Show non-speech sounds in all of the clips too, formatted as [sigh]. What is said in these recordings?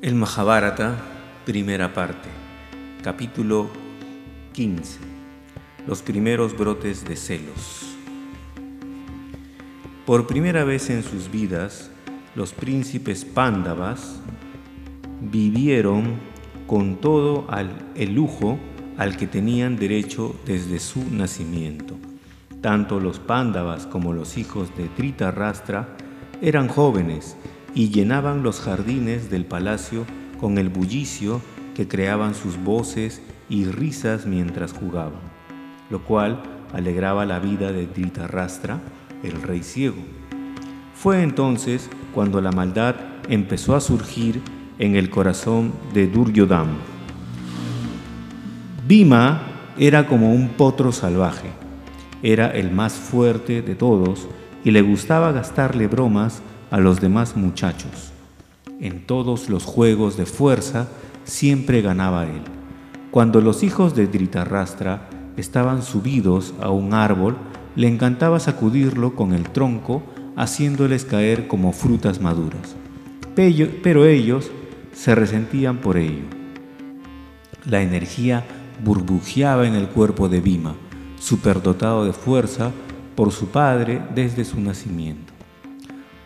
El Mahabharata, primera parte, capítulo 15. Los primeros brotes de celos. Por primera vez en sus vidas, los príncipes pándavas vivieron con todo el lujo al que tenían derecho desde su nacimiento. Tanto los pándavas como los hijos de Rastra eran jóvenes y llenaban los jardines del palacio con el bullicio que creaban sus voces y risas mientras jugaban, lo cual alegraba la vida de Rastra, el rey ciego. Fue entonces cuando la maldad empezó a surgir en el corazón de Duryodhana Bhima era como un potro salvaje. Era el más fuerte de todos y le gustaba gastarle bromas a los demás muchachos. En todos los juegos de fuerza siempre ganaba él. Cuando los hijos de Dhritarashtra estaban subidos a un árbol, le encantaba sacudirlo con el tronco, haciéndoles caer como frutas maduras. Pero ellos se resentían por ello. La energía burbujeaba en el cuerpo de Bhima, superdotado de fuerza por su padre desde su nacimiento.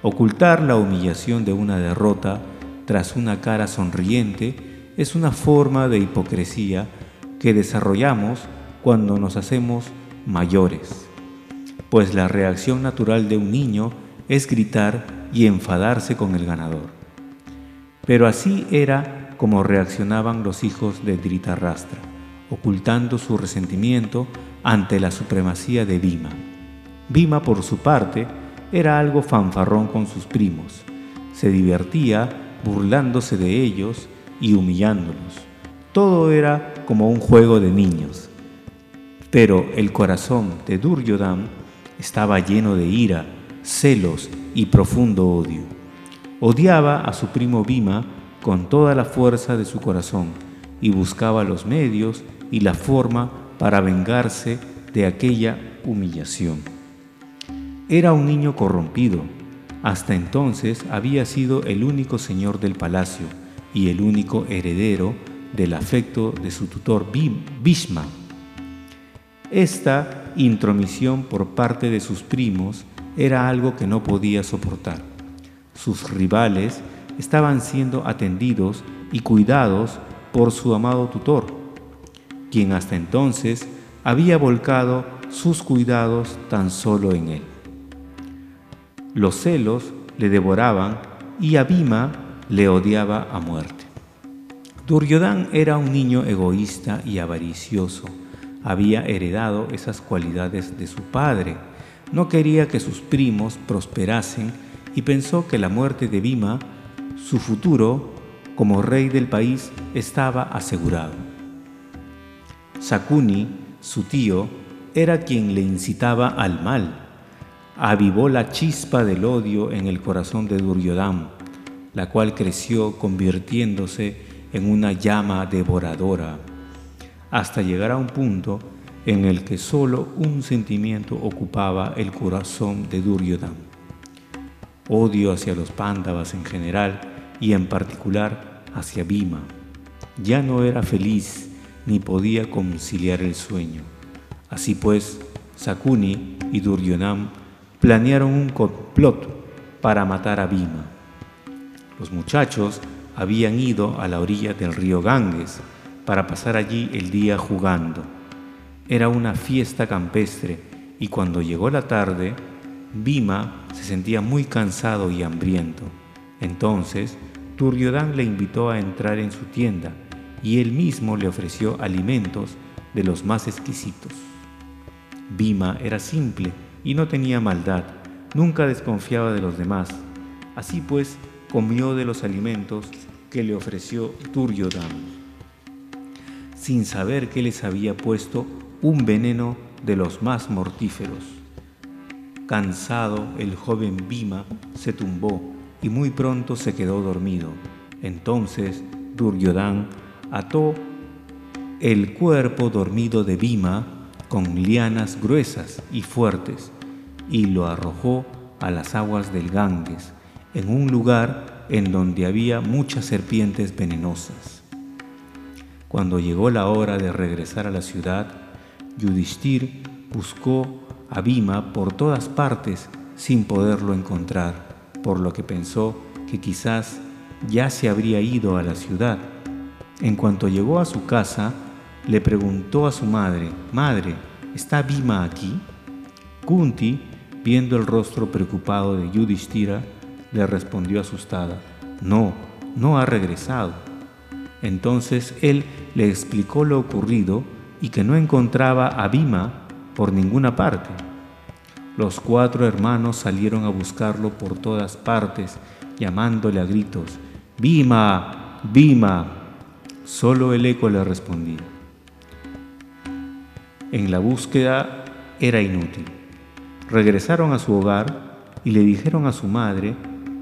Ocultar la humillación de una derrota tras una cara sonriente es una forma de hipocresía que desarrollamos cuando nos hacemos mayores, pues la reacción natural de un niño es gritar y enfadarse con el ganador. Pero así era como reaccionaban los hijos de Dhritarashtra ocultando su resentimiento ante la supremacía de Bhima. Bhima, por su parte, era algo fanfarrón con sus primos. Se divertía burlándose de ellos y humillándolos. Todo era como un juego de niños. Pero el corazón de Duryodhana estaba lleno de ira, celos y profundo odio. Odiaba a su primo Bhima con toda la fuerza de su corazón y buscaba los medios y la forma para vengarse de aquella humillación. Era un niño corrompido. Hasta entonces había sido el único señor del palacio y el único heredero del afecto de su tutor Bhishma. Esta intromisión por parte de sus primos era algo que no podía soportar. Sus rivales estaban siendo atendidos y cuidados por su amado tutor, quien hasta entonces había volcado sus cuidados tan solo en él. Los celos le devoraban y Abima le odiaba a muerte. Duryodhan era un niño egoísta y avaricioso. Había heredado esas cualidades de su padre. No quería que sus primos prosperasen y pensó que la muerte de Bhima, su futuro como rey del país, estaba asegurado. Sakuni, su tío, era quien le incitaba al mal. Avivó la chispa del odio en el corazón de Duryodhana, la cual creció convirtiéndose en una llama devoradora, hasta llegar a un punto en el que solo un sentimiento ocupaba el corazón de Duryodhana. Odio hacia los pándavas en general y en particular hacia Bhima. Ya no era feliz ni podía conciliar el sueño. Así pues, Sakuni y Duryodhana planearon un complot para matar a Bhima. Los muchachos habían ido a la orilla del río Ganges para pasar allí el día jugando. Era una fiesta campestre y cuando llegó la tarde, Bhima se sentía muy cansado y hambriento. Entonces, Duryodhana le invitó a entrar en su tienda y él mismo le ofreció alimentos de los más exquisitos. Bima era simple y no tenía maldad, nunca desconfiaba de los demás. Así pues, comió de los alimentos que le ofreció Duryodhana, sin saber que les había puesto un veneno de los más mortíferos. Cansado, el joven Bima se tumbó y muy pronto se quedó dormido. Entonces Duryodhana ató el cuerpo dormido de Bima con lianas gruesas y fuertes y lo arrojó a las aguas del Ganges, en un lugar en donde había muchas serpientes venenosas. Cuando llegó la hora de regresar a la ciudad, Yudhishthir buscó a Bhima por todas partes sin poderlo encontrar, por lo que pensó que quizás ya se habría ido a la ciudad. En cuanto llegó a su casa, le preguntó a su madre, Madre, ¿está Bhima aquí? Kunti, viendo el rostro preocupado de Yudhishthira, le respondió asustada, No, no ha regresado. Entonces él le explicó lo ocurrido y que no encontraba a Bhima por ninguna parte. Los cuatro hermanos salieron a buscarlo por todas partes, llamándole a gritos, Bima, Bima. Solo el eco le respondía. En la búsqueda era inútil. Regresaron a su hogar y le dijeron a su madre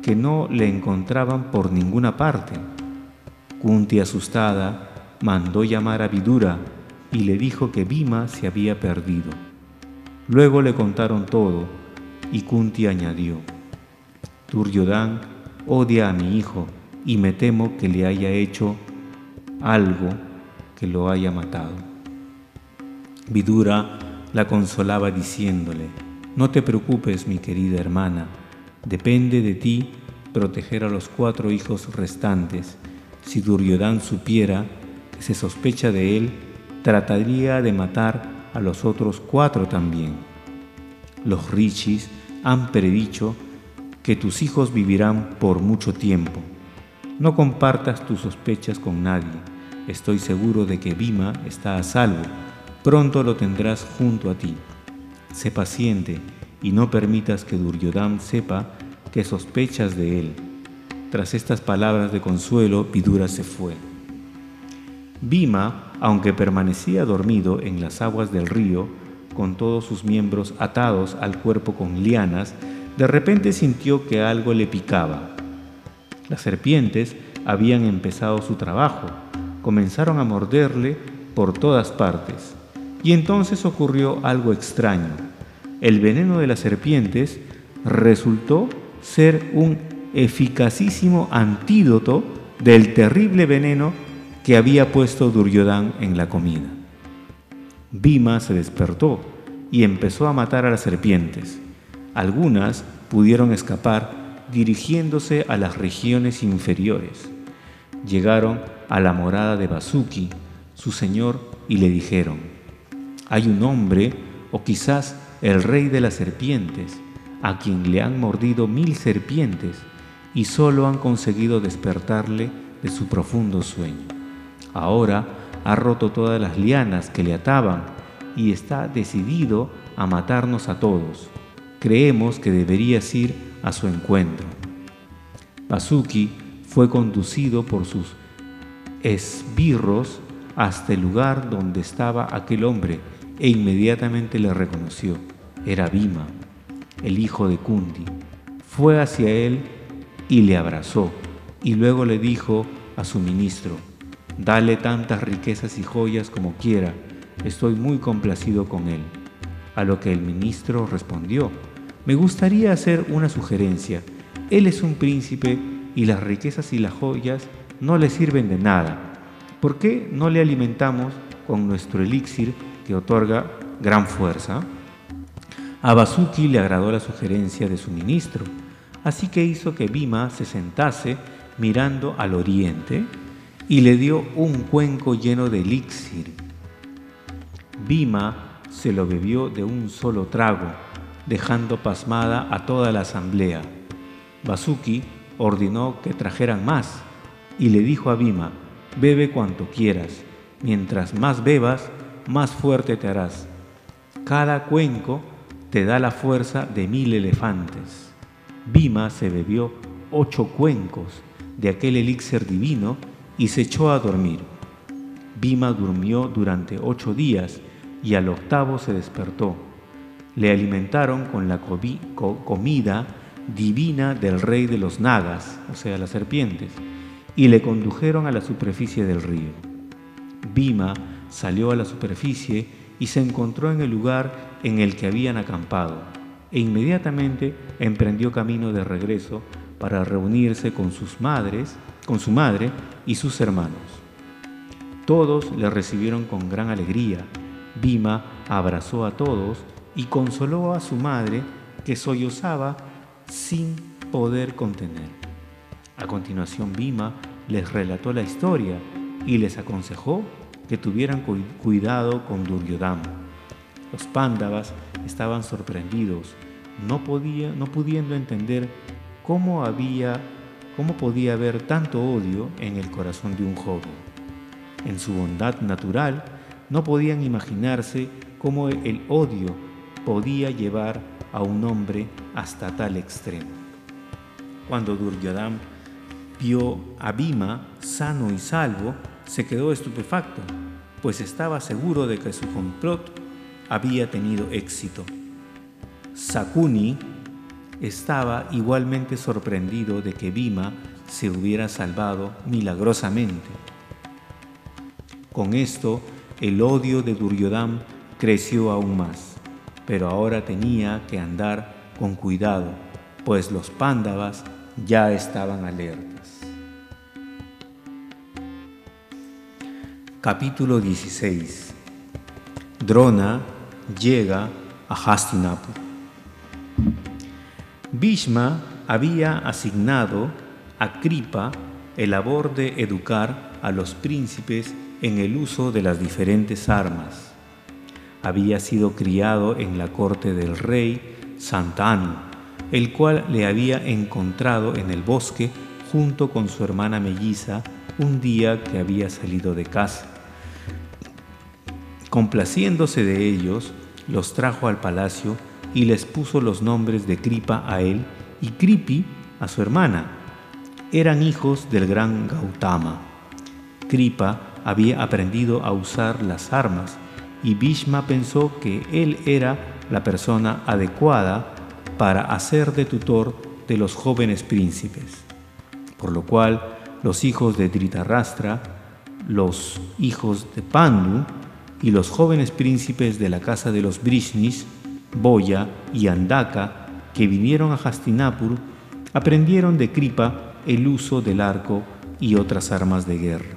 que no le encontraban por ninguna parte. Kunti, asustada, mandó llamar a Vidura y le dijo que Bima se había perdido. Luego le contaron todo y Kunti añadió, Duryodhan odia a mi hijo y me temo que le haya hecho algo que lo haya matado. Vidura la consolaba diciéndole, no te preocupes mi querida hermana, depende de ti proteger a los cuatro hijos restantes. Si Duryodhan supiera que se sospecha de él, trataría de matar a los otros cuatro también. Los rishis han predicho que tus hijos vivirán por mucho tiempo. No compartas tus sospechas con nadie. Estoy seguro de que Bhima está a salvo. Pronto lo tendrás junto a ti. Sé paciente y no permitas que Duryodham sepa que sospechas de él. Tras estas palabras de consuelo, Vidura se fue. Bhima, aunque permanecía dormido en las aguas del río, con todos sus miembros atados al cuerpo con lianas, de repente sintió que algo le picaba. Las serpientes habían empezado su trabajo, comenzaron a morderle por todas partes. Y entonces ocurrió algo extraño. El veneno de las serpientes resultó ser un eficacísimo antídoto del terrible veneno que había puesto Duryodhan en la comida. Bhima se despertó y empezó a matar a las serpientes. Algunas pudieron escapar dirigiéndose a las regiones inferiores. Llegaron a la morada de Basuki, su señor, y le dijeron, hay un hombre, o quizás el rey de las serpientes, a quien le han mordido mil serpientes y solo han conseguido despertarle de su profundo sueño. Ahora ha roto todas las lianas que le ataban y está decidido a matarnos a todos. Creemos que deberías ir a su encuentro. Basuki fue conducido por sus esbirros hasta el lugar donde estaba aquel hombre e inmediatamente le reconoció. Era Bima, el hijo de Kundi. Fue hacia él y le abrazó y luego le dijo a su ministro, Dale tantas riquezas y joyas como quiera, estoy muy complacido con él. A lo que el ministro respondió, me gustaría hacer una sugerencia. Él es un príncipe y las riquezas y las joyas no le sirven de nada. ¿Por qué no le alimentamos con nuestro elixir que otorga gran fuerza? A Basuki le agradó la sugerencia de su ministro, así que hizo que Bima se sentase mirando al oriente y le dio un cuenco lleno de elixir. Bima se lo bebió de un solo trago, dejando pasmada a toda la asamblea. Basuki ordenó que trajeran más y le dijo a Bima, bebe cuanto quieras, mientras más bebas, más fuerte te harás. Cada cuenco te da la fuerza de mil elefantes. Bima se bebió ocho cuencos de aquel elixir divino y se echó a dormir. Bima durmió durante ocho días y al octavo se despertó. Le alimentaron con la comida divina del rey de los nagas, o sea, las serpientes, y le condujeron a la superficie del río. Bima salió a la superficie y se encontró en el lugar en el que habían acampado, e inmediatamente emprendió camino de regreso para reunirse con sus madres, con su madre y sus hermanos. Todos le recibieron con gran alegría. Bima abrazó a todos y consoló a su madre que sollozaba sin poder contener. A continuación Bima les relató la historia y les aconsejó que tuvieran cuidado con Duryodhana. Los pándavas estaban sorprendidos, no, podía, no pudiendo entender cómo, había, cómo podía haber tanto odio en el corazón de un joven. En su bondad natural, no podían imaginarse cómo el odio podía llevar a un hombre hasta tal extremo. Cuando Duryodhana vio a Bhima sano y salvo, se quedó estupefacto, pues estaba seguro de que su complot había tenido éxito. Sakuni estaba igualmente sorprendido de que Bhima se hubiera salvado milagrosamente. Con esto, el odio de Duryodhana creció aún más, pero ahora tenía que andar con cuidado, pues los pándavas ya estaban alertas. Capítulo 16 Drona llega a Hastinapur. Bhishma había asignado a Kripa el labor de educar a los príncipes en el uso de las diferentes armas. Había sido criado en la corte del rey Santanu, el cual le había encontrado en el bosque junto con su hermana melliza un día que había salido de casa. Complaciéndose de ellos, los trajo al palacio y les puso los nombres de Kripa a él y Kripi a su hermana. Eran hijos del gran Gautama. Kripa había aprendido a usar las armas y Bhishma pensó que él era la persona adecuada para hacer de tutor de los jóvenes príncipes. Por lo cual los hijos de Dhritarashtra, los hijos de Pandu y los jóvenes príncipes de la casa de los Brishnis Boya y Andaka, que vinieron a Hastinapur, aprendieron de Kripa el uso del arco y otras armas de guerra.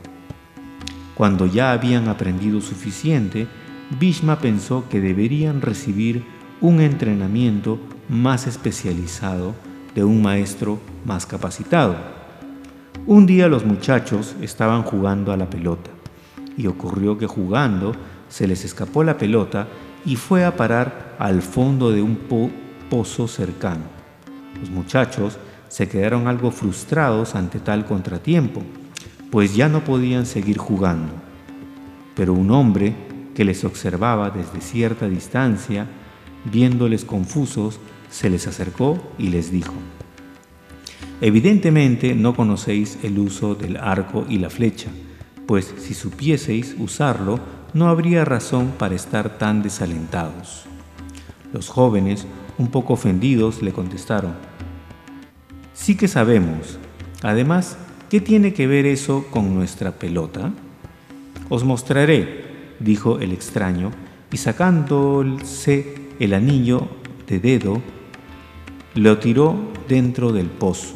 Cuando ya habían aprendido suficiente, Bhishma pensó que deberían recibir un entrenamiento más especializado de un maestro más capacitado. Un día los muchachos estaban jugando a la pelota y ocurrió que jugando se les escapó la pelota y fue a parar al fondo de un pozo cercano. Los muchachos se quedaron algo frustrados ante tal contratiempo, pues ya no podían seguir jugando. Pero un hombre que les observaba desde cierta distancia, viéndoles confusos, se les acercó y les dijo, Evidentemente no conocéis el uso del arco y la flecha, pues si supieseis usarlo, no habría razón para estar tan desalentados. Los jóvenes, un poco ofendidos, le contestaron, Sí que sabemos. Además, ¿qué tiene que ver eso con nuestra pelota? Os mostraré, dijo el extraño, y sacándose el anillo de dedo, lo tiró dentro del pozo.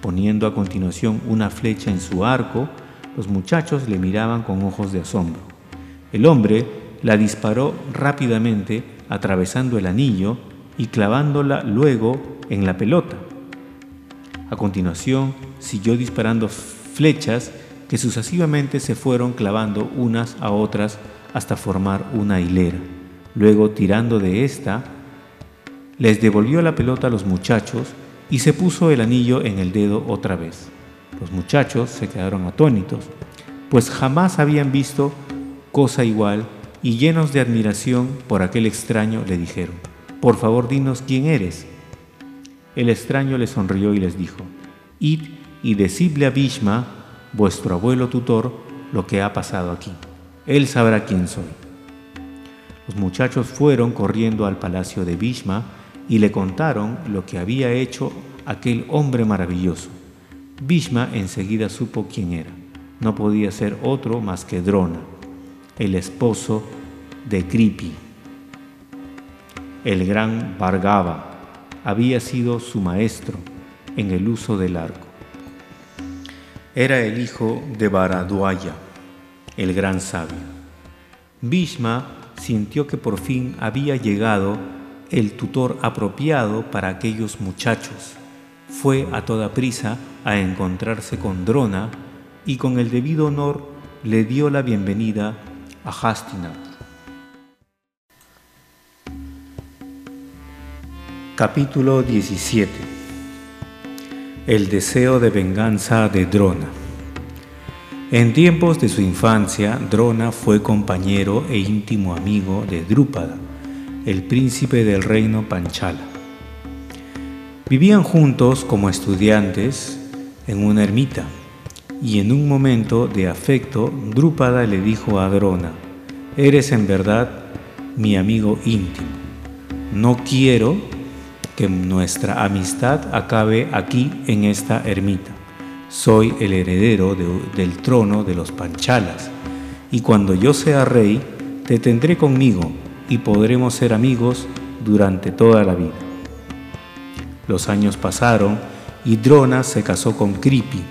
Poniendo a continuación una flecha en su arco, los muchachos le miraban con ojos de asombro. El hombre la disparó rápidamente atravesando el anillo y clavándola luego en la pelota. A continuación siguió disparando flechas que sucesivamente se fueron clavando unas a otras hasta formar una hilera. Luego, tirando de esta, les devolvió la pelota a los muchachos y se puso el anillo en el dedo otra vez. Los muchachos se quedaron atónitos, pues jamás habían visto cosa igual, y llenos de admiración por aquel extraño le dijeron, por favor dinos quién eres. El extraño le sonrió y les dijo, id y decidle a Bhishma, vuestro abuelo tutor, lo que ha pasado aquí. Él sabrá quién soy. Los muchachos fueron corriendo al palacio de Bhishma y le contaron lo que había hecho aquel hombre maravilloso. Bhishma enseguida supo quién era. No podía ser otro más que Drona, el esposo de Kripi. El gran Bhargava había sido su maestro en el uso del arco. Era el hijo de Baraduaya, el gran sabio. Bhishma sintió que por fin había llegado el tutor apropiado para aquellos muchachos. Fue a toda prisa a encontrarse con Drona y con el debido honor le dio la bienvenida a Hastinat. Capítulo 17 El deseo de venganza de Drona En tiempos de su infancia, Drona fue compañero e íntimo amigo de Drúpada, el príncipe del reino Panchala. Vivían juntos como estudiantes en una ermita y en un momento de afecto, Drúpada le dijo a Drona, Eres en verdad mi amigo íntimo. No quiero que nuestra amistad acabe aquí en esta ermita. Soy el heredero del trono de los Panchalas, y cuando yo sea rey, te tendré conmigo y podremos ser amigos durante toda la vida. Los años pasaron y Drona se casó con Kripi,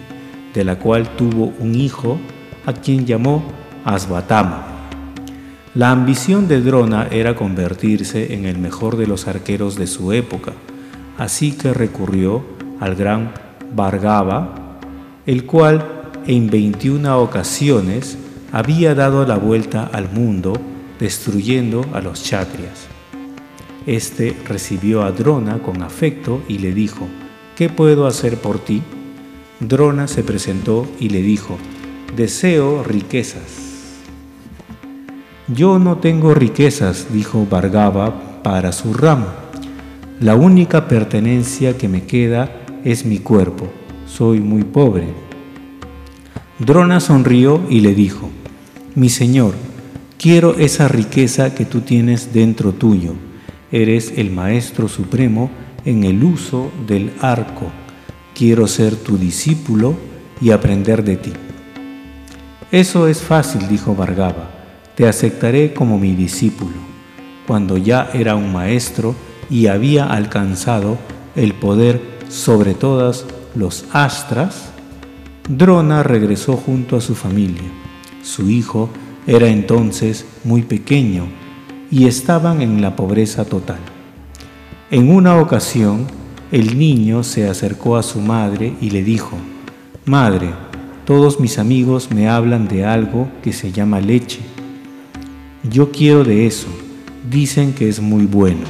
de la cual tuvo un hijo a quien llamó Asvatama. La ambición de Drona era convertirse en el mejor de los arqueros de su época, así que recurrió al gran Bhargava, el cual en 21 ocasiones había dado la vuelta al mundo destruyendo a los chatrias. Este recibió a Drona con afecto y le dijo, ¿qué puedo hacer por ti? Drona se presentó y le dijo, deseo riquezas. Yo no tengo riquezas, dijo Bhargava para su ramo. La única pertenencia que me queda es mi cuerpo. Soy muy pobre. Drona sonrió y le dijo, mi señor, quiero esa riqueza que tú tienes dentro tuyo. Eres el Maestro Supremo en el uso del arco quiero ser tu discípulo y aprender de ti. Eso es fácil, dijo Vargava, te aceptaré como mi discípulo. Cuando ya era un maestro y había alcanzado el poder sobre todas los astras, Drona regresó junto a su familia. Su hijo era entonces muy pequeño y estaban en la pobreza total. En una ocasión, el niño se acercó a su madre y le dijo, Madre, todos mis amigos me hablan de algo que se llama leche. Yo quiero de eso, dicen que es muy bueno.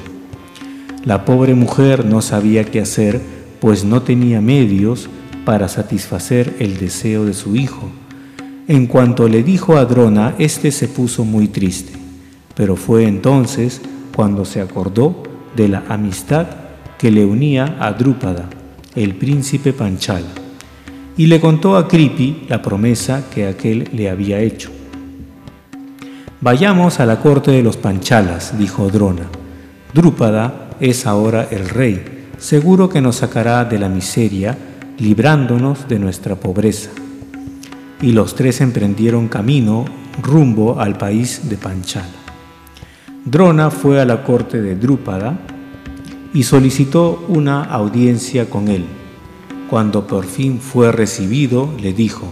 La pobre mujer no sabía qué hacer, pues no tenía medios para satisfacer el deseo de su hijo. En cuanto le dijo a Drona, éste se puso muy triste, pero fue entonces cuando se acordó de la amistad que le unía a Drúpada, el príncipe Panchala, y le contó a Kripi la promesa que aquel le había hecho. Vayamos a la corte de los Panchalas, dijo Drona. Drúpada es ahora el rey, seguro que nos sacará de la miseria, librándonos de nuestra pobreza. Y los tres emprendieron camino rumbo al país de Panchala. Drona fue a la corte de Drúpada y solicitó una audiencia con él. Cuando por fin fue recibido, le dijo,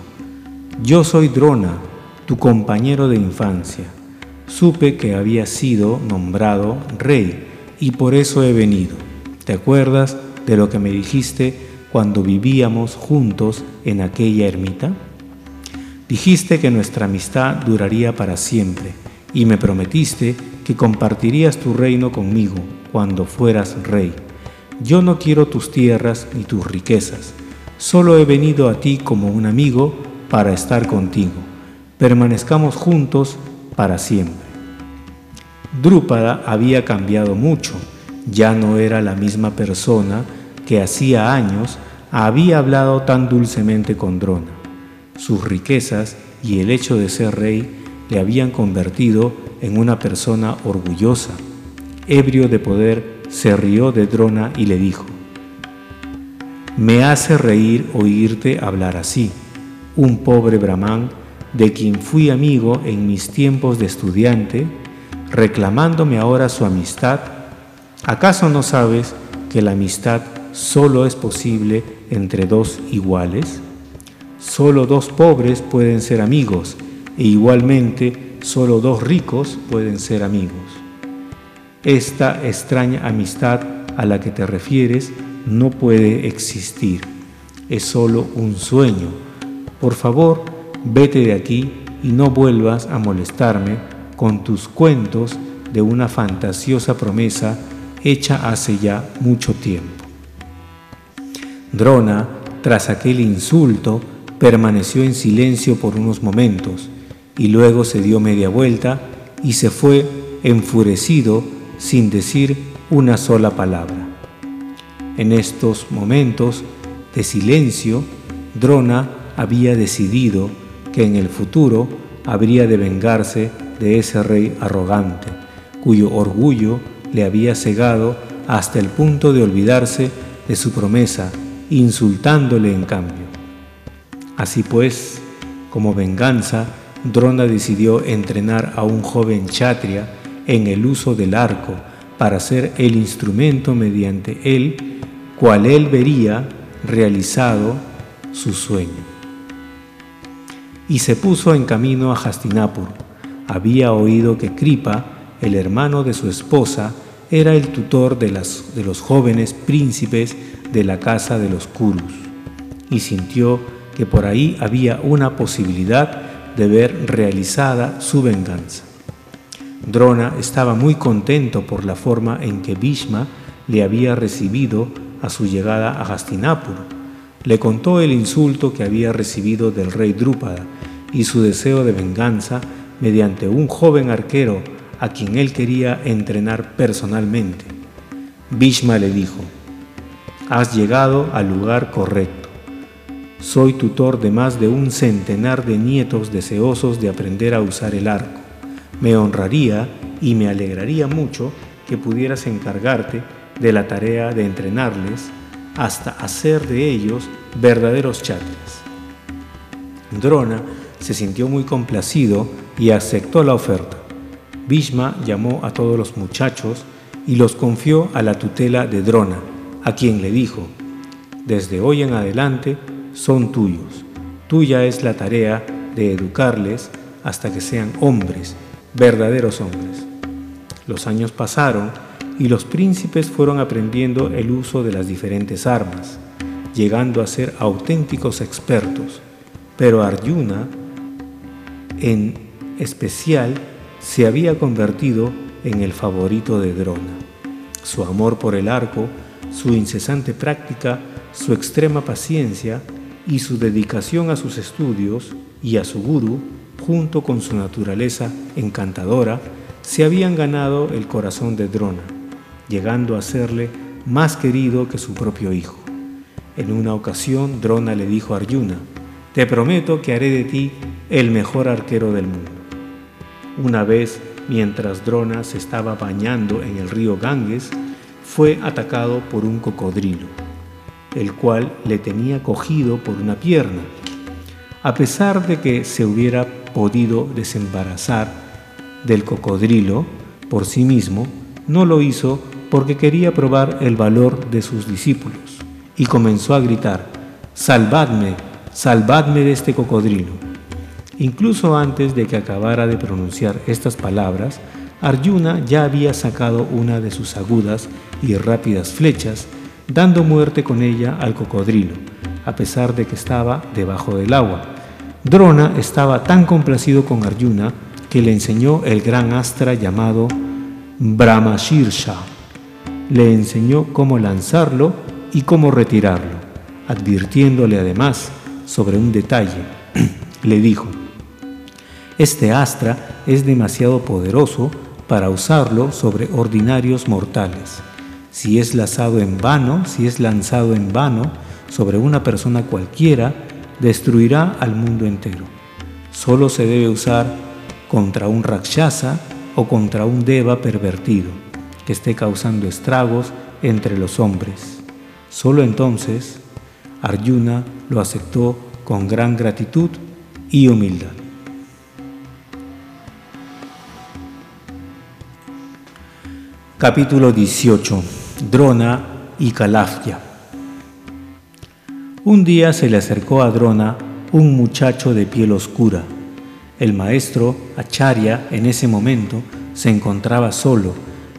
Yo soy Drona, tu compañero de infancia. Supe que había sido nombrado rey y por eso he venido. ¿Te acuerdas de lo que me dijiste cuando vivíamos juntos en aquella ermita? Dijiste que nuestra amistad duraría para siempre y me prometiste que compartirías tu reino conmigo cuando fueras rey. Yo no quiero tus tierras ni tus riquezas, solo he venido a ti como un amigo para estar contigo. Permanezcamos juntos para siempre. Drúpada había cambiado mucho, ya no era la misma persona que hacía años había hablado tan dulcemente con Drona. Sus riquezas y el hecho de ser rey le habían convertido en una persona orgullosa, ebrio de poder, se rió de Drona y le dijo, Me hace reír oírte hablar así, un pobre brahman de quien fui amigo en mis tiempos de estudiante, reclamándome ahora su amistad. ¿Acaso no sabes que la amistad solo es posible entre dos iguales? Solo dos pobres pueden ser amigos e igualmente solo dos ricos pueden ser amigos. Esta extraña amistad a la que te refieres no puede existir. Es solo un sueño. Por favor, vete de aquí y no vuelvas a molestarme con tus cuentos de una fantasiosa promesa hecha hace ya mucho tiempo. Drona, tras aquel insulto, permaneció en silencio por unos momentos y luego se dio media vuelta y se fue enfurecido sin decir una sola palabra. En estos momentos de silencio, Drona había decidido que en el futuro habría de vengarse de ese rey arrogante, cuyo orgullo le había cegado hasta el punto de olvidarse de su promesa, insultándole en cambio. Así pues, como venganza, Drona decidió entrenar a un joven chatria en el uso del arco para ser el instrumento mediante él, cual él vería realizado su sueño. Y se puso en camino a Hastinapur. Había oído que Kripa, el hermano de su esposa, era el tutor de, de los jóvenes príncipes de la casa de los Kurus, y sintió que por ahí había una posibilidad de ver realizada su venganza. Drona estaba muy contento por la forma en que Bhishma le había recibido a su llegada a Hastinapur. Le contó el insulto que había recibido del rey Drúpada y su deseo de venganza mediante un joven arquero a quien él quería entrenar personalmente. Bhishma le dijo, Has llegado al lugar correcto. Soy tutor de más de un centenar de nietos deseosos de aprender a usar el arco. Me honraría y me alegraría mucho que pudieras encargarte de la tarea de entrenarles hasta hacer de ellos verdaderos chatrias. Drona se sintió muy complacido y aceptó la oferta. Bhishma llamó a todos los muchachos y los confió a la tutela de Drona, a quien le dijo, desde hoy en adelante son tuyos. Tuya es la tarea de educarles hasta que sean hombres, verdaderos hombres. Los años pasaron y los príncipes fueron aprendiendo el uso de las diferentes armas, llegando a ser auténticos expertos. Pero Arjuna, en especial, se había convertido en el favorito de Drona. Su amor por el arco, su incesante práctica, su extrema paciencia y su dedicación a sus estudios y a su guru, junto con su naturaleza encantadora, se habían ganado el corazón de Drona, llegando a serle más querido que su propio hijo. En una ocasión, Drona le dijo a Arjuna, Te prometo que haré de ti el mejor arquero del mundo. Una vez, mientras Drona se estaba bañando en el río Ganges, fue atacado por un cocodrilo, el cual le tenía cogido por una pierna. A pesar de que se hubiera podido desembarazar del cocodrilo por sí mismo, no lo hizo porque quería probar el valor de sus discípulos y comenzó a gritar, Salvadme, salvadme de este cocodrilo. Incluso antes de que acabara de pronunciar estas palabras, Arjuna ya había sacado una de sus agudas y rápidas flechas, dando muerte con ella al cocodrilo, a pesar de que estaba debajo del agua. Drona estaba tan complacido con Arjuna que le enseñó el gran astra llamado Brahmashirsha. Le enseñó cómo lanzarlo y cómo retirarlo, advirtiéndole además sobre un detalle. [clears throat] le dijo, este astra es demasiado poderoso para usarlo sobre ordinarios mortales. Si es lanzado en vano, si es lanzado en vano sobre una persona cualquiera, destruirá al mundo entero. Solo se debe usar contra un rakshasa o contra un deva pervertido que esté causando estragos entre los hombres. Solo entonces Arjuna lo aceptó con gran gratitud y humildad. Capítulo 18. Drona y Calafia. Un día se le acercó a Drona un muchacho de piel oscura. El maestro, Acharya, en ese momento se encontraba solo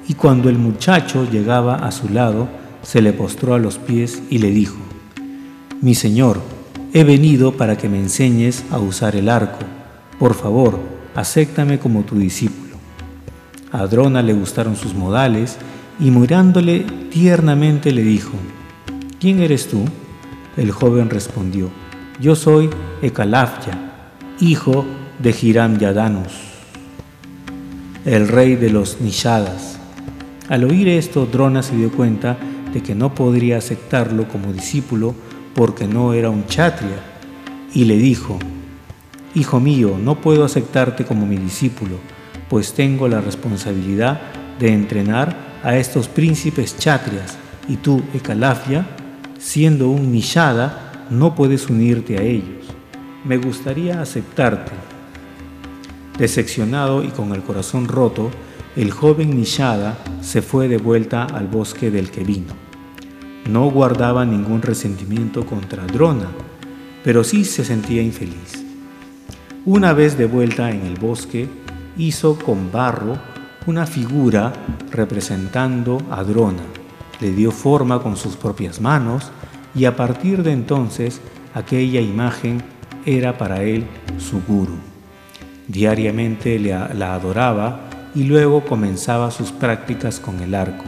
y cuando el muchacho llegaba a su lado, se le postró a los pies y le dijo, Mi señor, he venido para que me enseñes a usar el arco. Por favor, acéptame como tu discípulo. A Drona le gustaron sus modales y mirándole tiernamente le dijo, ¿Quién eres tú? El joven respondió, Yo soy Ekalavya, hijo de Hiram Yadanus, el rey de los Nishadas. Al oír esto, Drona se dio cuenta de que no podría aceptarlo como discípulo porque no era un chatria, y le dijo, Hijo mío, no puedo aceptarte como mi discípulo, pues tengo la responsabilidad de entrenar a estos príncipes chatrias, y tú, Ekalafia, siendo un nishada, no puedes unirte a ellos. Me gustaría aceptarte. Decepcionado y con el corazón roto, el joven Nishada se fue de vuelta al bosque del que vino. No guardaba ningún resentimiento contra Drona, pero sí se sentía infeliz. Una vez de vuelta en el bosque, hizo con barro una figura representando a Drona. Le dio forma con sus propias manos y a partir de entonces aquella imagen era para él su guru. Diariamente la adoraba y luego comenzaba sus prácticas con el arco.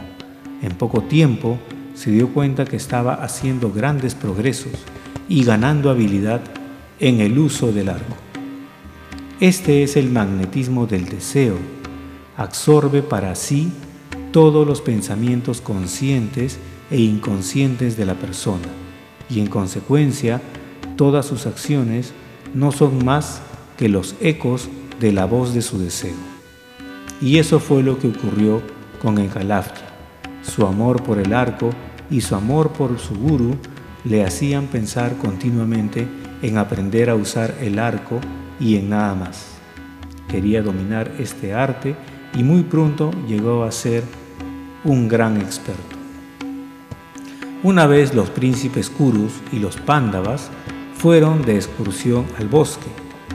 En poco tiempo se dio cuenta que estaba haciendo grandes progresos y ganando habilidad en el uso del arco. Este es el magnetismo del deseo. Absorbe para sí todos los pensamientos conscientes e inconscientes de la persona y en consecuencia todas sus acciones no son más que los ecos de la voz de su deseo. Y eso fue lo que ocurrió con Enkalafya. Su amor por el arco y su amor por su guru le hacían pensar continuamente en aprender a usar el arco y en nada más. Quería dominar este arte y muy pronto llegó a ser un gran experto. Una vez los príncipes Kurus y los Pándavas fueron de excursión al bosque.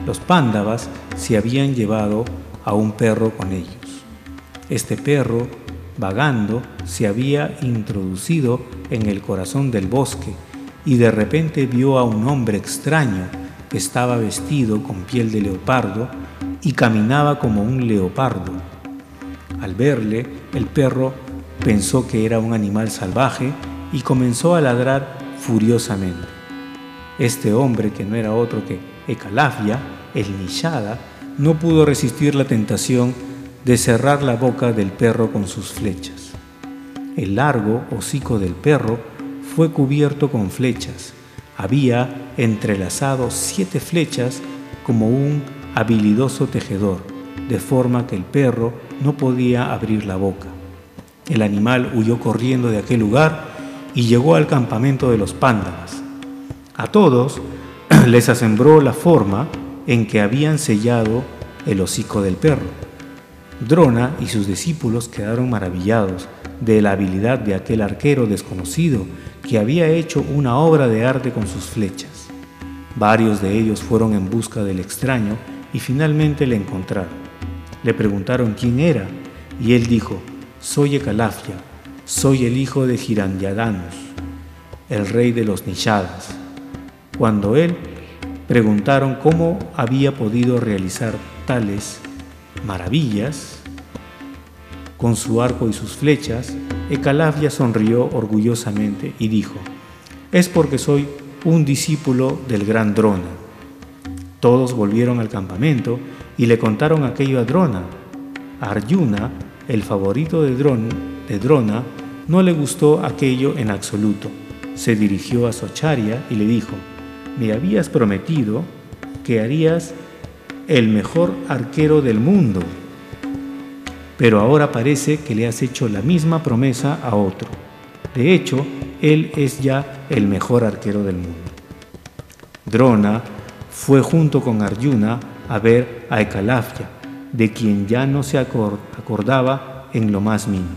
Los Pándavas se habían llevado a un perro con ellos. Este perro, vagando, se había introducido en el corazón del bosque y de repente vio a un hombre extraño que estaba vestido con piel de leopardo y caminaba como un leopardo. Al verle, el perro pensó que era un animal salvaje y comenzó a ladrar furiosamente. Este hombre, que no era otro que Ecalafia, el Nishada, no pudo resistir la tentación de cerrar la boca del perro con sus flechas. El largo hocico del perro fue cubierto con flechas. Había entrelazado siete flechas como un habilidoso tejedor, de forma que el perro no podía abrir la boca. El animal huyó corriendo de aquel lugar y llegó al campamento de los pándavas. A todos [clears throat] les asombró la forma en que habían sellado el hocico del perro. Drona y sus discípulos quedaron maravillados de la habilidad de aquel arquero desconocido que había hecho una obra de arte con sus flechas. Varios de ellos fueron en busca del extraño y finalmente le encontraron. Le preguntaron quién era y él dijo, soy Ecalafia, soy el hijo de Giranyadanus, el rey de los Nishadas. Cuando él preguntaron cómo había podido realizar tales maravillas con su arco y sus flechas, Ecalafia sonrió orgullosamente y dijo, es porque soy un discípulo del gran Drona. Todos volvieron al campamento y le contaron aquello a Drona. Arjuna, el favorito de, Drona, no le gustó aquello en absoluto. Se dirigió a Socharya y le dijo, me habías prometido que harías el mejor arquero del mundo, pero ahora parece que le has hecho la misma promesa a otro. De hecho, él es ya el mejor arquero del mundo. Drona fue junto con Arjuna a ver a Ekalafya, de quien ya no se acordaba en lo más mínimo.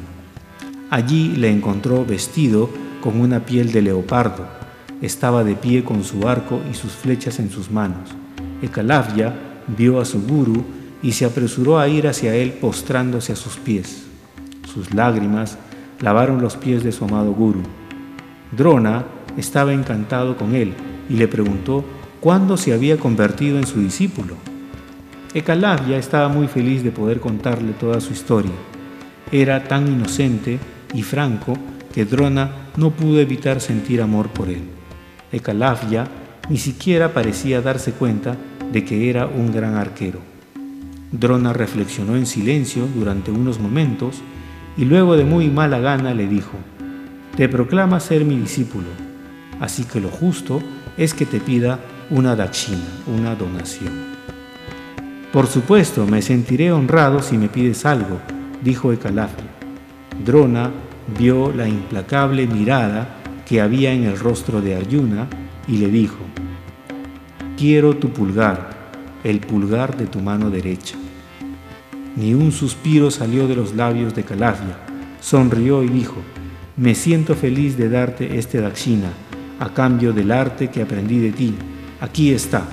Allí le encontró vestido con una piel de leopardo estaba de pie con su arco y sus flechas en sus manos. Ekalavya vio a su guru y se apresuró a ir hacia él postrándose a sus pies. Sus lágrimas lavaron los pies de su amado guru. Drona estaba encantado con él y le preguntó cuándo se había convertido en su discípulo. Ekalavya estaba muy feliz de poder contarle toda su historia. Era tan inocente y franco que Drona no pudo evitar sentir amor por él. Ekalavya ni siquiera parecía darse cuenta de que era un gran arquero. Drona reflexionó en silencio durante unos momentos y luego de muy mala gana le dijo, Te proclama ser mi discípulo, así que lo justo es que te pida una dakshina, una donación. Por supuesto, me sentiré honrado si me pides algo, dijo Ekalavya. Drona vio la implacable mirada que había en el rostro de Arjuna y le dijo, quiero tu pulgar, el pulgar de tu mano derecha. Ni un suspiro salió de los labios de Calafia. Sonrió y dijo, me siento feliz de darte este dakshina a cambio del arte que aprendí de ti. Aquí está.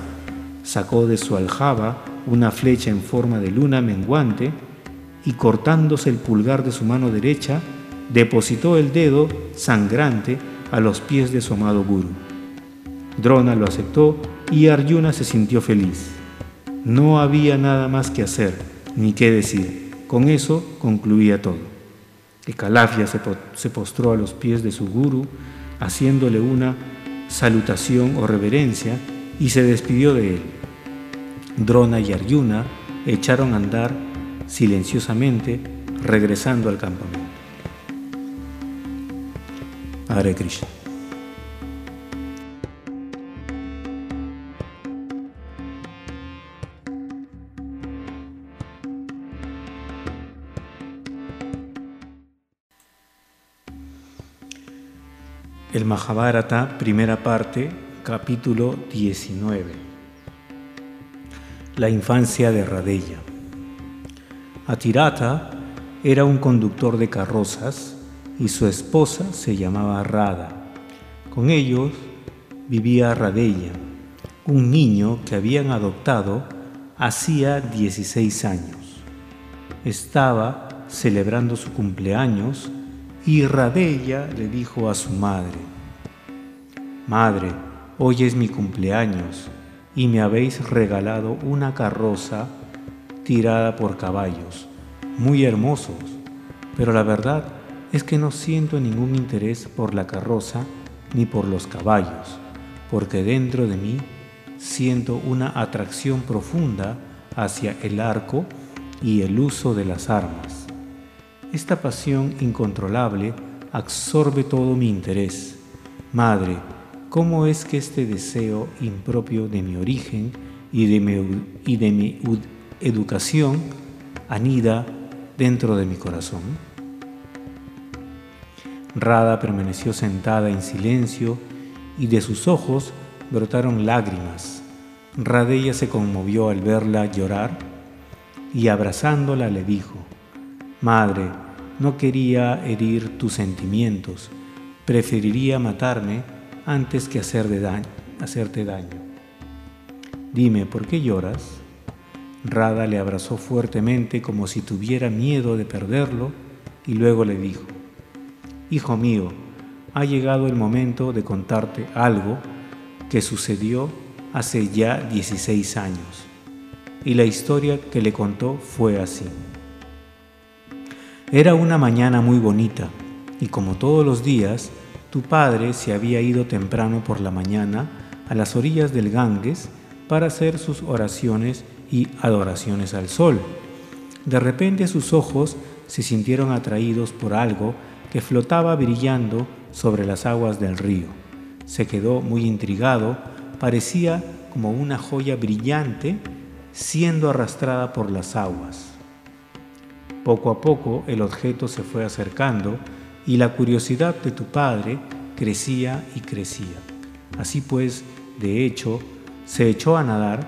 Sacó de su aljaba una flecha en forma de luna menguante y cortándose el pulgar de su mano derecha, depositó el dedo sangrante a los pies de su amado guru. Drona lo aceptó y Arjuna se sintió feliz. No había nada más que hacer ni qué decir. Con eso concluía todo. Ekalafia se, se postró a los pies de su guru, haciéndole una salutación o reverencia, y se despidió de él. Drona y Arjuna echaron a andar silenciosamente, regresando al campamento. Hare Krishna. El Mahabharata, primera parte, capítulo 19. La infancia de Radeya. Atirata era un conductor de carrozas y su esposa se llamaba Rada. Con ellos vivía Radeya, un niño que habían adoptado hacía 16 años. Estaba celebrando su cumpleaños y Radeya le dijo a su madre, Madre, hoy es mi cumpleaños y me habéis regalado una carroza tirada por caballos, muy hermosos, pero la verdad es que no siento ningún interés por la carroza ni por los caballos, porque dentro de mí siento una atracción profunda hacia el arco y el uso de las armas. Esta pasión incontrolable absorbe todo mi interés. Madre, ¿cómo es que este deseo impropio de mi origen y de mi, y de mi educación anida dentro de mi corazón? Rada permaneció sentada en silencio y de sus ojos brotaron lágrimas. Radella se conmovió al verla llorar y abrazándola le dijo, Madre, no quería herir tus sentimientos, preferiría matarme antes que hacer daño, hacerte daño. Dime, ¿por qué lloras? Rada le abrazó fuertemente como si tuviera miedo de perderlo y luego le dijo, Hijo mío, ha llegado el momento de contarte algo que sucedió hace ya 16 años. Y la historia que le contó fue así. Era una mañana muy bonita y como todos los días, tu padre se había ido temprano por la mañana a las orillas del Ganges para hacer sus oraciones y adoraciones al sol. De repente sus ojos se sintieron atraídos por algo que flotaba brillando sobre las aguas del río. Se quedó muy intrigado, parecía como una joya brillante siendo arrastrada por las aguas. Poco a poco el objeto se fue acercando y la curiosidad de tu padre crecía y crecía. Así pues, de hecho, se echó a nadar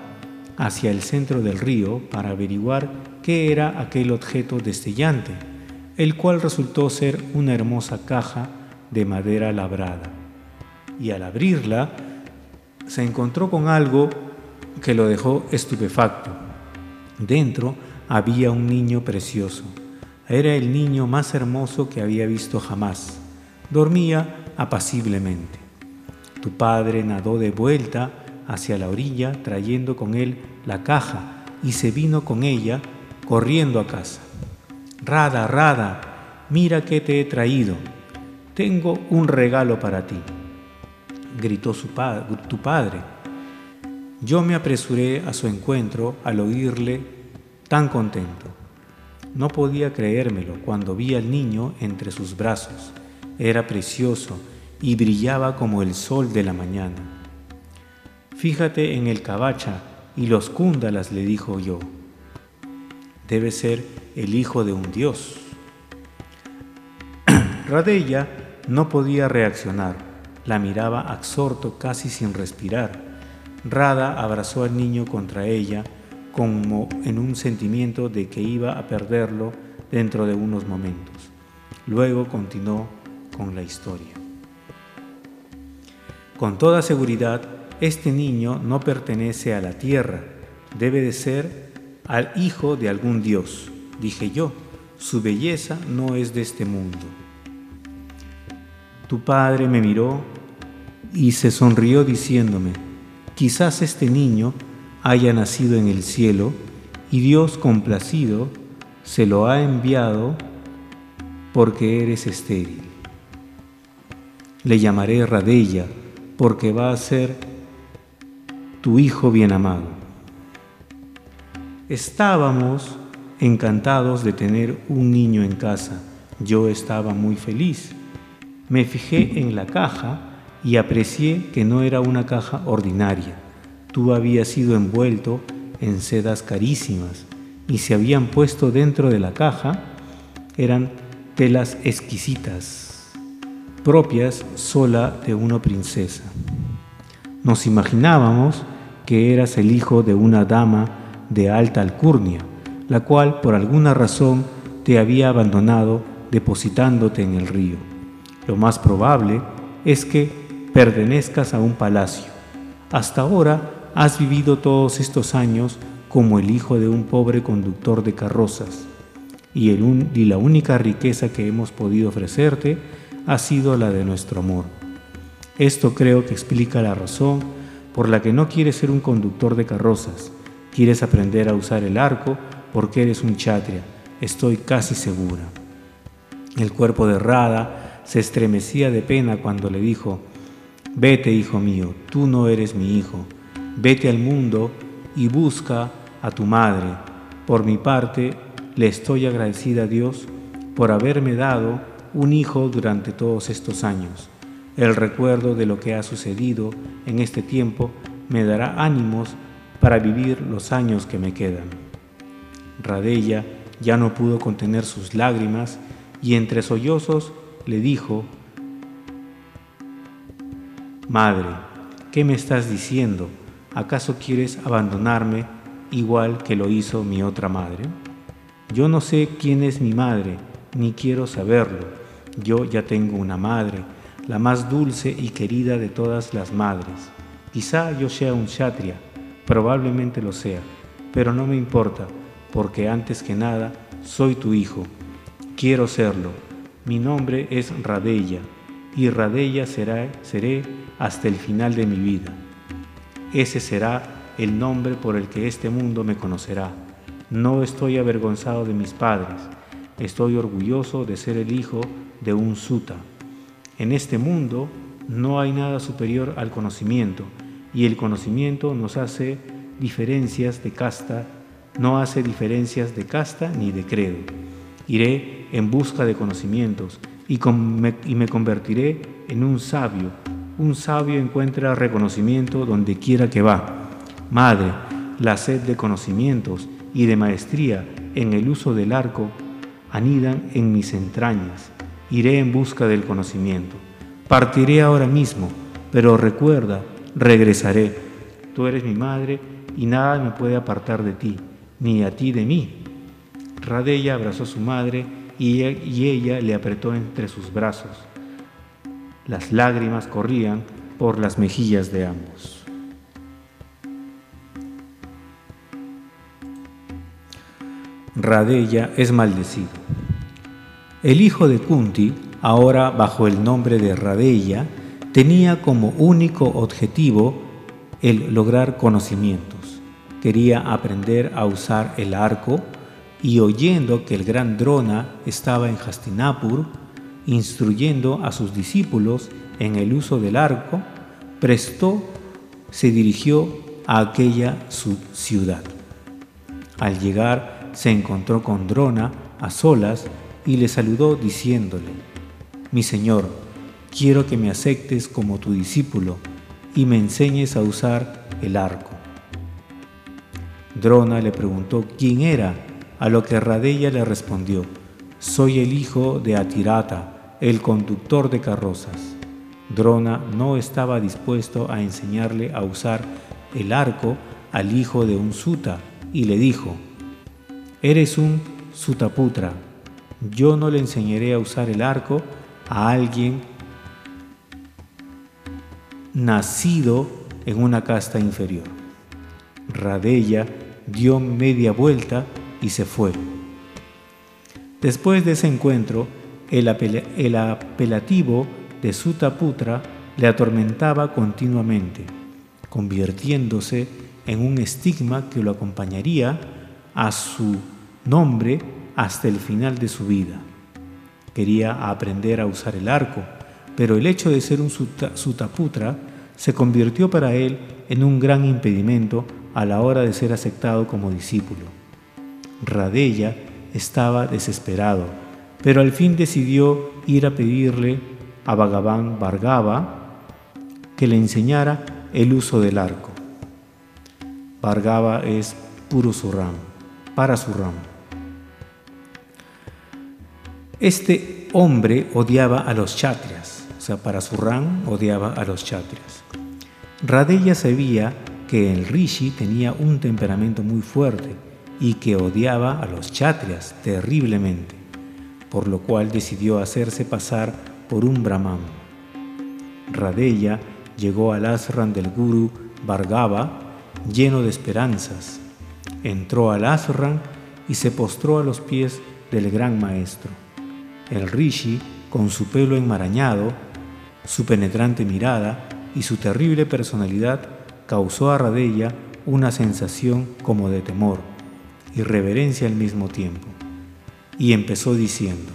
hacia el centro del río para averiguar qué era aquel objeto destellante, el cual resultó ser una hermosa caja de madera labrada. y al abrirla se encontró con algo que lo dejó estupefacto. Dentro había un niño precioso. Era el niño más hermoso que había visto jamás. Dormía apaciblemente. Tu padre nadó de vuelta hacia la orilla trayendo con él la caja y se vino con ella corriendo a casa. Rada, Rada, mira qué te he traído. Tengo un regalo para ti, gritó su tu padre. Yo me apresuré a su encuentro al oírle tan contento. No podía creérmelo cuando vi al niño entre sus brazos. Era precioso y brillaba como el sol de la mañana. Fíjate en el cabacha y los cúndalas, le dijo yo. Debe ser el hijo de un dios. [clears throat] Radella no podía reaccionar, la miraba absorto casi sin respirar. Rada abrazó al niño contra ella como en un sentimiento de que iba a perderlo dentro de unos momentos. Luego continuó con la historia. Con toda seguridad, este niño no pertenece a la tierra, debe de ser al hijo de algún dios, dije yo, su belleza no es de este mundo. Tu padre me miró y se sonrió diciéndome, quizás este niño haya nacido en el cielo y Dios complacido se lo ha enviado porque eres estéril. Le llamaré Radella porque va a ser tu hijo bien amado. Estábamos encantados de tener un niño en casa. Yo estaba muy feliz. Me fijé en la caja y aprecié que no era una caja ordinaria. Tú habías sido envuelto en sedas carísimas y se habían puesto dentro de la caja eran telas exquisitas, propias sola de una princesa. Nos imaginábamos que eras el hijo de una dama de alta alcurnia, la cual por alguna razón te había abandonado depositándote en el río. Lo más probable es que pertenezcas a un palacio. Hasta ahora has vivido todos estos años como el hijo de un pobre conductor de carrozas, y, el y la única riqueza que hemos podido ofrecerte ha sido la de nuestro amor. Esto creo que explica la razón por la que no quieres ser un conductor de carrozas, quieres aprender a usar el arco porque eres un chatria, estoy casi segura. El cuerpo de Rada se estremecía de pena cuando le dijo, Vete, hijo mío, tú no eres mi hijo, vete al mundo y busca a tu madre. Por mi parte, le estoy agradecida a Dios por haberme dado un hijo durante todos estos años. El recuerdo de lo que ha sucedido en este tiempo me dará ánimos para vivir los años que me quedan. Radella ya no pudo contener sus lágrimas y entre sollozos le dijo, Madre, ¿qué me estás diciendo? ¿Acaso quieres abandonarme igual que lo hizo mi otra madre? Yo no sé quién es mi madre, ni quiero saberlo. Yo ya tengo una madre, la más dulce y querida de todas las madres. Quizá yo sea un kshatriya, probablemente lo sea, pero no me importa, porque antes que nada soy tu hijo. Quiero serlo. Mi nombre es Radella, y Radella será, seré hasta el final de mi vida. Ese será el nombre por el que este mundo me conocerá. No estoy avergonzado de mis padres, estoy orgulloso de ser el hijo de un suta. En este mundo no hay nada superior al conocimiento y el conocimiento nos hace diferencias de casta, no hace diferencias de casta ni de credo. Iré en busca de conocimientos y, y me convertiré en un sabio. Un sabio encuentra reconocimiento donde quiera que va. Madre, la sed de conocimientos y de maestría en el uso del arco anidan en mis entrañas iré en busca del conocimiento. Partiré ahora mismo, pero recuerda, regresaré. Tú eres mi madre y nada me puede apartar de ti, ni a ti de mí. Radella abrazó a su madre y ella, le apretó entre sus brazos. Las lágrimas corrían por las mejillas de ambos. Radella es maldecido. El hijo de Kunti, ahora bajo el nombre de Radella, tenía como único objetivo el lograr conocimientos. Quería aprender a usar el arco y oyendo que el gran Drona estaba en Hastinapur, instruyendo a sus discípulos en el uso del arco, prestó, se dirigió a aquella ciudad. Al llegar se encontró con Drona a solas y le saludó diciéndole, Mi Señor, quiero que me aceptes como tu discípulo y me enseñes a usar el arco. Drona le preguntó quién era, a lo que Radella le respondió, Soy el hijo de Atirata, el conductor de carrozas. Drona no estaba dispuesto a enseñarle a usar el arco al hijo de un suta y le dijo, Eres un sutaputra, yo no le enseñaré a usar el arco a alguien nacido en una casta inferior. Radella dio media vuelta y se fue. Después de ese encuentro, el, apelativo de Sutaputra le atormentaba continuamente, convirtiéndose en un estigma que lo acompañaría a su nombre hasta el final de su vida. Quería aprender a usar el arco, pero el hecho de ser un Sutaputra se convirtió para él en un gran impedimento a la hora de ser aceptado como discípulo. Radella estaba desesperado, pero al fin decidió ir a pedirle a Bhagavan Bhargava que le enseñara el uso del arco. Bhargava es puro surram, para surram. Este hombre odiaba a los chatrias, o sea, para Surram odiaba a los chatrias. Radella sabía que el rishi tenía un temperamento muy fuerte y que odiaba a los chatrias terriblemente, por lo cual decidió hacerse pasar por un brahman. Radella llegó al ashram del guru Bhargava lleno de esperanzas. Entró al ashram y se postró a los pies del gran maestro. El rishi, con su pelo enmarañado, su penetrante mirada y su terrible personalidad, causó a Radella una sensación como de temor y reverencia al mismo tiempo. Y empezó diciendo,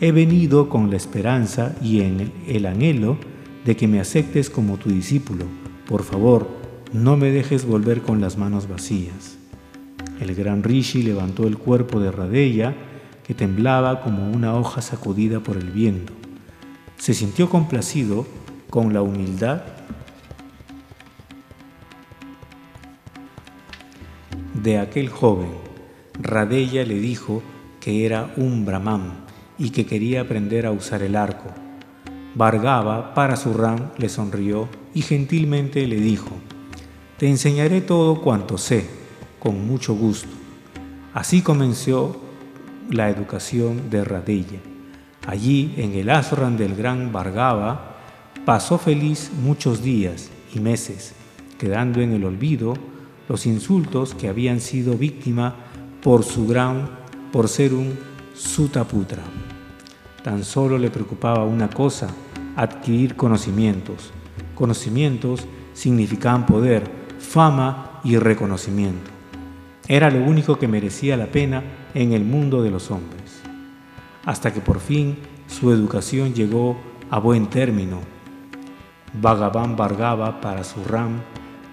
He venido con la esperanza y en el anhelo de que me aceptes como tu discípulo. Por favor, no me dejes volver con las manos vacías. El gran Rishi levantó el cuerpo de Radella, que temblaba como una hoja sacudida por el viento. Se sintió complacido con la humildad de aquel joven. Radella le dijo que era un brahman y que quería aprender a usar el arco. Vargava, para su ram, le sonrió y gentilmente le dijo, Te enseñaré todo cuanto sé, con mucho gusto. Así comenzó la educación de Radella. Allí, en el ashram del gran Vargava, pasó feliz muchos días y meses, quedando en el olvido los insultos que habían sido víctima por su gran, por ser un sutaputra. Tan solo le preocupaba una cosa, adquirir conocimientos. Conocimientos significaban poder, fama y reconocimiento. Era lo único que merecía la pena en el mundo de los hombres. Hasta que por fin su educación llegó a buen término. Bhagavan Bhargava para su Ram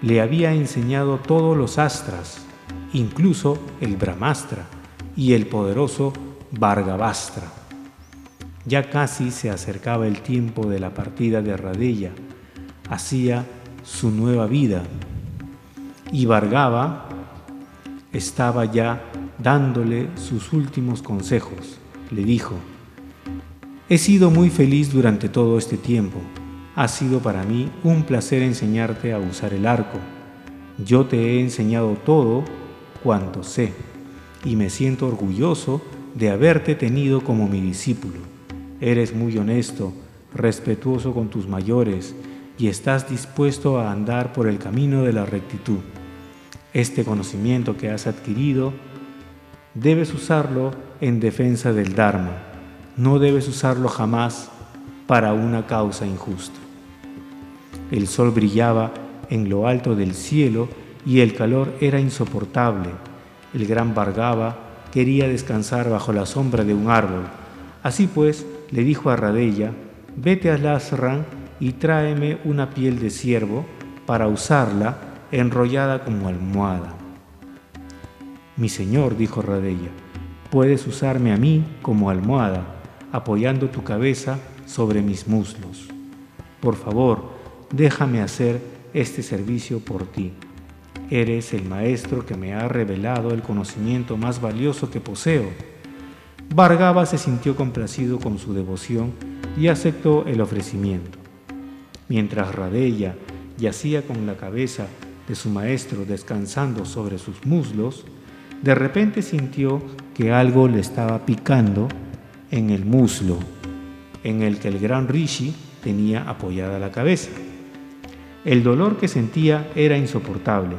le había enseñado todos los astras, incluso el Brahmastra y el poderoso Bhargavastra. Ya casi se acercaba el tiempo de la partida de Radella, hacía su nueva vida y Bhargava estaba ya dándole sus últimos consejos. Le dijo, He sido muy feliz durante todo este tiempo ha sido para mí un placer enseñarte a usar el arco. Yo te he enseñado todo cuanto sé y me siento orgulloso de haberte tenido como mi discípulo. Eres muy honesto respetuoso con tus mayores y estás dispuesto a andar por el camino de la rectitud. Este conocimiento que has adquirido debes usarlo en defensa del Dharma, no debes usarlo jamás para una causa injusta. El sol brillaba en lo alto del cielo y el calor era insoportable. El gran Vargava quería descansar bajo la sombra de un árbol. Así pues, le dijo a Radella, vete a Lazran y tráeme una piel de ciervo para usarla enrollada como almohada. Mi señor, dijo Radella, puedes usarme a mí como almohada, apoyando tu cabeza sobre mis muslos. Por favor, déjame hacer este servicio por ti. Eres el maestro que me ha revelado el conocimiento más valioso que poseo. Vargaba se sintió complacido con su devoción y aceptó el ofrecimiento. Mientras Radella yacía con la cabeza de su maestro descansando sobre sus muslos, de repente sintió que algo le estaba picando en el muslo en el que el gran Rishi tenía apoyada la cabeza. El dolor que sentía era insoportable,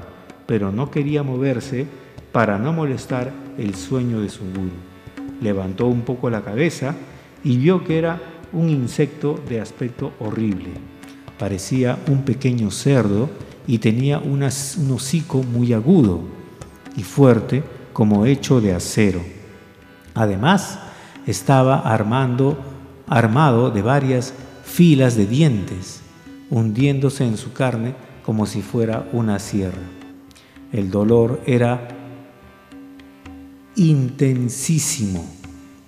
pero no quería moverse para no molestar el sueño de su guru. Levantó un poco la cabeza y vio que era un insecto de aspecto horrible. Parecía un pequeño cerdo y tenía un hocico muy agudo y fuerte como hecho de acero. Además, estaba armando, armado de varias filas de dientes, hundiéndose en su carne como si fuera una sierra. El dolor era intensísimo,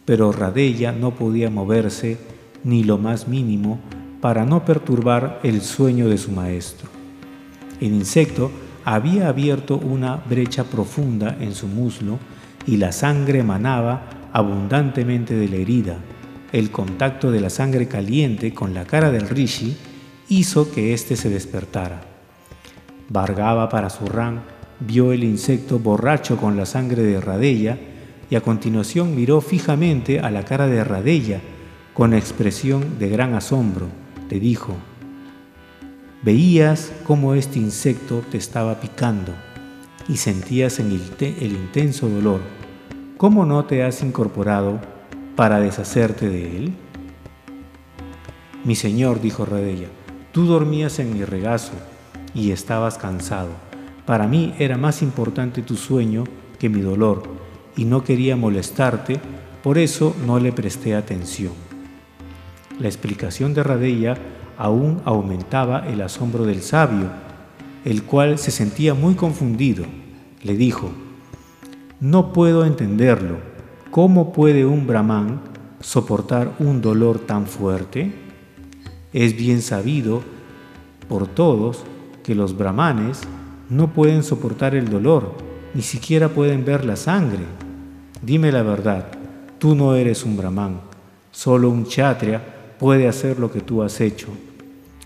pero Radella no podía moverse ni lo más mínimo para no perturbar el sueño de su maestro. El insecto había abierto una brecha profunda en su muslo y la sangre emanaba abundantemente de la herida. El contacto de la sangre caliente con la cara del rishi hizo que éste se despertara. Vargaba para su ran, vio el insecto borracho con la sangre de Radella y a continuación miró fijamente a la cara de Radella con expresión de gran asombro. Le dijo, Veías cómo este insecto te estaba picando y sentías en el, el, intenso dolor. ¿Cómo no te has incorporado para deshacerte de él? Mi señor, dijo Radella, tú dormías en mi regazo y estabas cansado. Para mí era más importante tu sueño que mi dolor y no quería molestarte, por eso no le presté atención. La explicación de Radella aún aumentaba el asombro del sabio, el cual se sentía muy confundido. Le dijo, no puedo entenderlo. ¿Cómo puede un brahman soportar un dolor tan fuerte? Es bien sabido por todos que los brahmanes no pueden soportar el dolor, ni siquiera pueden ver la sangre. Dime la verdad, tú no eres un brahman, solo un kshatriya puede hacer lo que tú has hecho.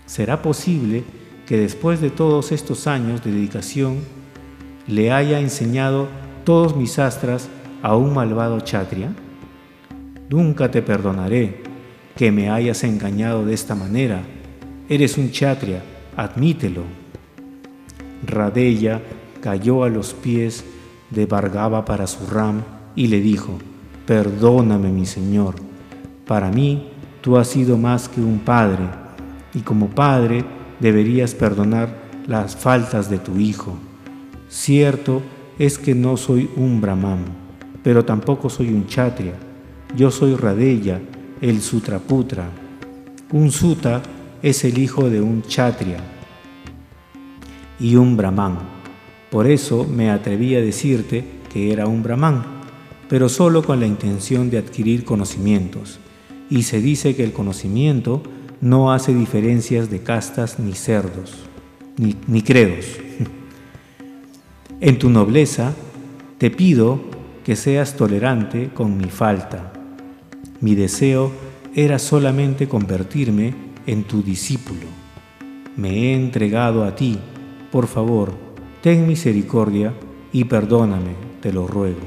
¿Será posible que después de todos estos años de dedicación le haya enseñado todos mis astras a un malvado chatria? Nunca te perdonaré que me hayas engañado de esta manera. Eres un chatria, admítelo. Radella cayó a los pies de Vargava para su ram y le dijo, perdóname mi señor, para mí tú has sido más que un padre y como padre deberías perdonar las faltas de tu hijo. Cierto es que no soy un brahman, pero tampoco soy un chatria. Yo soy Radella, el Sutraputra. Un suta es el hijo de un chatria y un brahman. Por eso me atreví a decirte que era un brahman, pero solo con la intención de adquirir conocimientos. Y se dice que el conocimiento no hace diferencias de castas ni cerdos, ni, credos. [laughs] En tu nobleza te pido que seas tolerante con mi falta. Mi deseo era solamente convertirme en tu discípulo. Me he entregado a ti. Por favor, ten misericordia y perdóname, te lo ruego.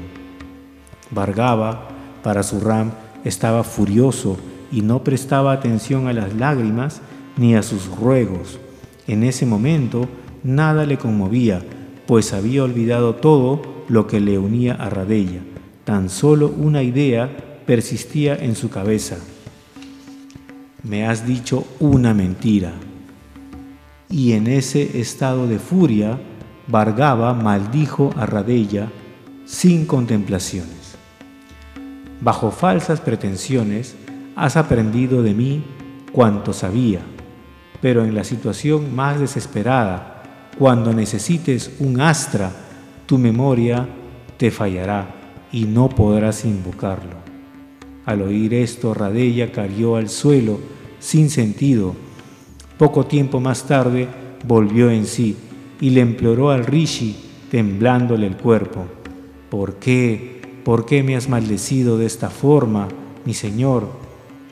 Vargaba, para su ram, estaba furioso y no prestaba atención a las lágrimas ni a sus ruegos. En ese momento nada le conmovía, pues había olvidado todo lo que le unía a Radella. Tan solo una idea persistía en su cabeza. Me has dicho una mentira. Y en ese estado de furia, Vargaba maldijo a Radella sin contemplaciones. Bajo falsas pretensiones, has aprendido de mí cuanto sabía, pero en la situación más desesperada, cuando necesites un astra, tu memoria te fallará y no podrás invocarlo. Al oír esto, Radella cayó al suelo sin sentido. Poco tiempo más tarde volvió en sí y le imploró al Rishi, temblándole el cuerpo. ¿Por qué? ¿Por qué me has maldecido de esta forma, mi Señor?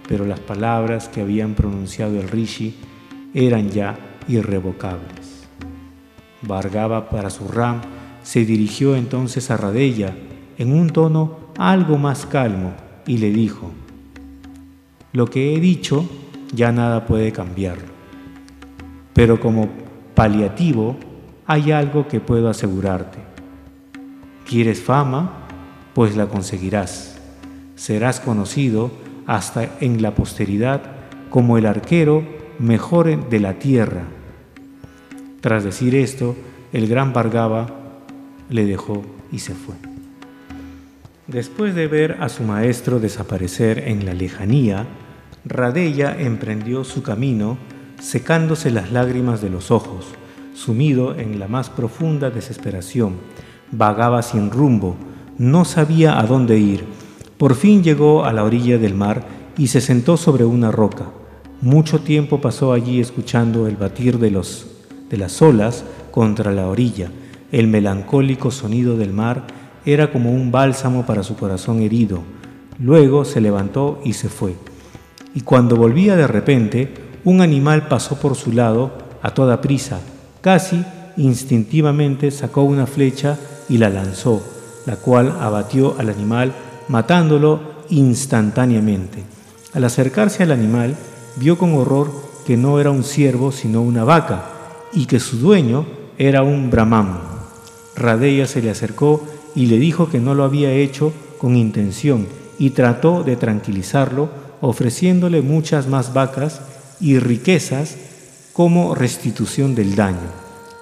Pero las palabras que habían pronunciado el Rishi eran ya irrevocables. Vargava para su ram se dirigió entonces a Radella en un tono algo más calmo y le dijo, Lo que he dicho ya nada puede cambiarlo, pero como paliativo hay algo que puedo asegurarte. ¿Quieres fama? Pues la conseguirás. Serás conocido hasta en la posteridad como el arquero mejor de la tierra. Tras decir esto, el gran Vargava le dejó y se fue. Después de ver a su maestro desaparecer en la lejanía, Radella emprendió su camino, secándose las lágrimas de los ojos, sumido en la más profunda desesperación. Vagaba sin rumbo, no sabía a dónde ir. Por fin llegó a la orilla del mar y se sentó sobre una roca. Mucho tiempo pasó allí escuchando el batir de, los, de las olas contra la orilla. El melancólico sonido del mar era como un bálsamo para su corazón herido. Luego se levantó y se fue. Y cuando volvía de repente, un animal pasó por su lado a toda prisa, Casi instintivamente sacó una flecha y la lanzó, la cual abatió al animal, matándolo instantáneamente. Al acercarse al animal, vio con horror que no era un ciervo, sino una vaca, y que su dueño era un brahman. Radeya se le acercó y le dijo que no lo había hecho con intención, y trató de tranquilizarlo, ofreciéndole muchas más vacas y riquezas como restitución del daño.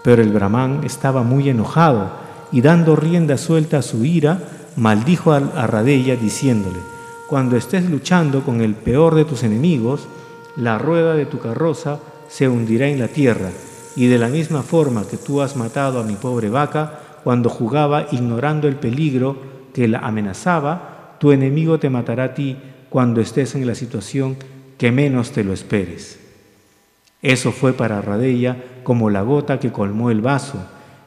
Pero el brahman estaba muy enojado y dando rienda suelta a su ira, maldijo a Radella diciéndole, cuando estés luchando con el peor de tus enemigos, la rueda de tu carroza se hundirá en la tierra, y de la misma forma que tú has matado a mi pobre vaca, cuando jugaba ignorando el peligro que la amenazaba, tu enemigo te matará a ti cuando estés en la situación que menos te lo esperes. Eso fue para Radella como la gota que colmó el vaso.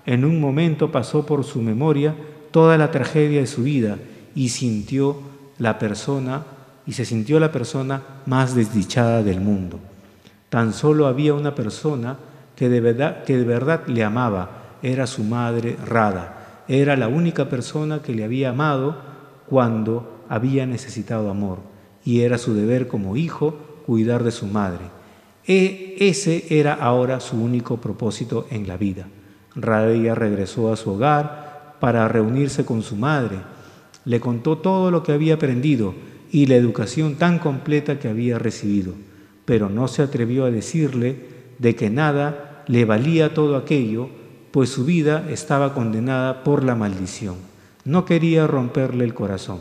En un momento pasó por su memoria toda la tragedia de su vida y sintió la persona y se sintió la persona más desdichada del mundo. Tan solo había una persona que de verdad, que de verdad le amaba, era su madre Rada. Era la única persona que le había amado cuando había necesitado amor y era su deber como hijo cuidar de su madre. E ese era ahora su único propósito en la vida. Radella regresó a su hogar para reunirse con su madre. Le contó todo lo que había aprendido y la educación tan completa que había recibido, pero no se atrevió a decirle de que nada le valía todo aquello, pues su vida estaba condenada por la maldición. No quería romperle el corazón.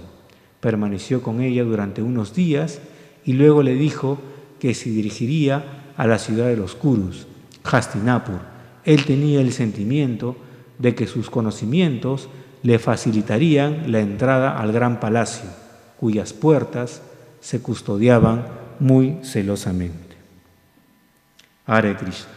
Permaneció con ella durante unos días y luego le dijo que se dirigiría a la ciudad de los Kurus, Hastinapur. Él tenía el sentimiento de que sus conocimientos le facilitarían la entrada al gran palacio, cuyas puertas se custodiaban muy celosamente. Hare Krishna.